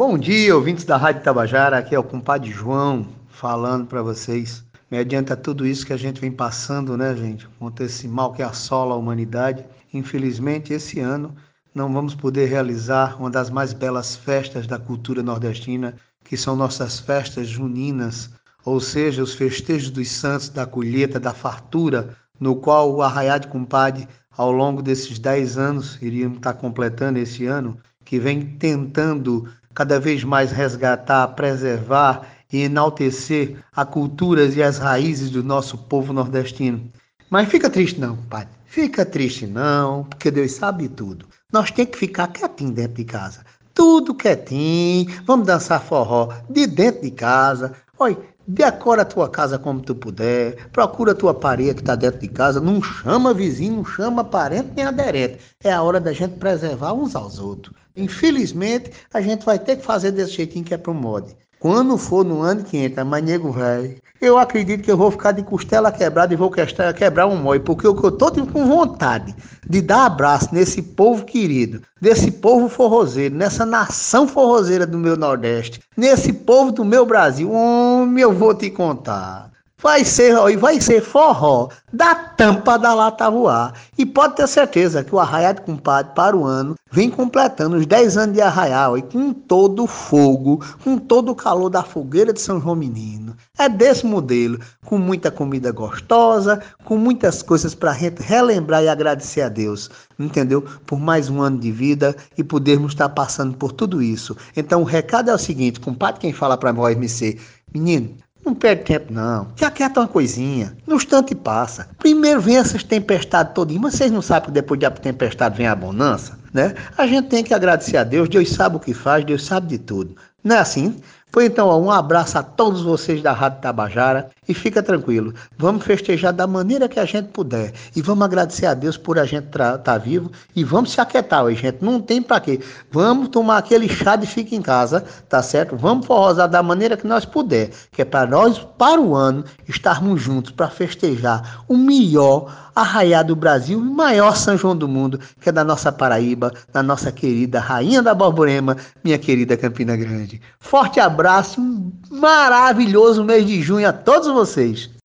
Bom dia, ouvintes da Rádio Tabajara. Aqui é o compadre João falando para vocês. Mediante tudo isso que a gente vem passando, né, gente? Contra esse mal que assola a humanidade. Infelizmente, esse ano não vamos poder realizar uma das mais belas festas da cultura nordestina, que são nossas festas juninas, ou seja, os festejos dos santos, da colheita, da fartura, no qual o Arraiá de Compadre, ao longo desses dez anos, iríamos estar completando esse ano, que vem tentando cada vez mais resgatar, preservar e enaltecer a culturas e as raízes do nosso povo nordestino. Mas fica triste não, pai. Fica triste não, porque Deus sabe tudo. Nós temos que ficar quietinho dentro de casa. Tudo quietinho. Vamos dançar forró de dentro de casa. Olha, decora a tua casa como tu puder. Procura a tua parede que está dentro de casa. Não chama vizinho, não chama parente nem aderente. É a hora da gente preservar uns aos outros. Infelizmente, a gente vai ter que fazer desse jeitinho que é pro mod. Quando for no ano que entra, mas nego velho, eu acredito que eu vou ficar de costela quebrada e vou quebrar um mói, porque eu, eu tô com vontade de dar abraço nesse povo querido, desse povo forrozeiro, nessa nação forrozeira do meu Nordeste, nesse povo do meu Brasil. Homem, eu vou te contar. Vai ser, vai ser forró da tampa da lata voar. E pode ter certeza que o Arraial de Compadre para o ano vem completando os 10 anos de Arraial e com todo o fogo, com todo o calor da fogueira de São João Menino. É desse modelo, com muita comida gostosa, com muitas coisas para relembrar e agradecer a Deus, entendeu? Por mais um ano de vida e podermos estar passando por tudo isso. Então o recado é o seguinte, compadre, quem fala para nós, MC, menino, não perde tempo, não. Já aquieta uma coisinha. No instante passa. Primeiro vem essas tempestades todinhas, mas vocês não sabem que depois da tempestade vem a bonança, né? A gente tem que agradecer a Deus. Deus sabe o que faz, Deus sabe de tudo. Não é assim? Foi então um abraço a todos vocês da Rádio Tabajara e fica tranquilo. Vamos festejar da maneira que a gente puder e vamos agradecer a Deus por a gente estar tá vivo e vamos se aquietar, a gente não tem para quê. Vamos tomar aquele chá de fica em casa, tá certo? Vamos forrosar da maneira que nós puder, que é para nós para o ano estarmos juntos para festejar o melhor arraiá do Brasil e maior São João do mundo, que é da nossa Paraíba, da nossa querida rainha da Borborema, minha querida Campina Grande. Forte abraço, um maravilhoso mês de junho a todos vocês.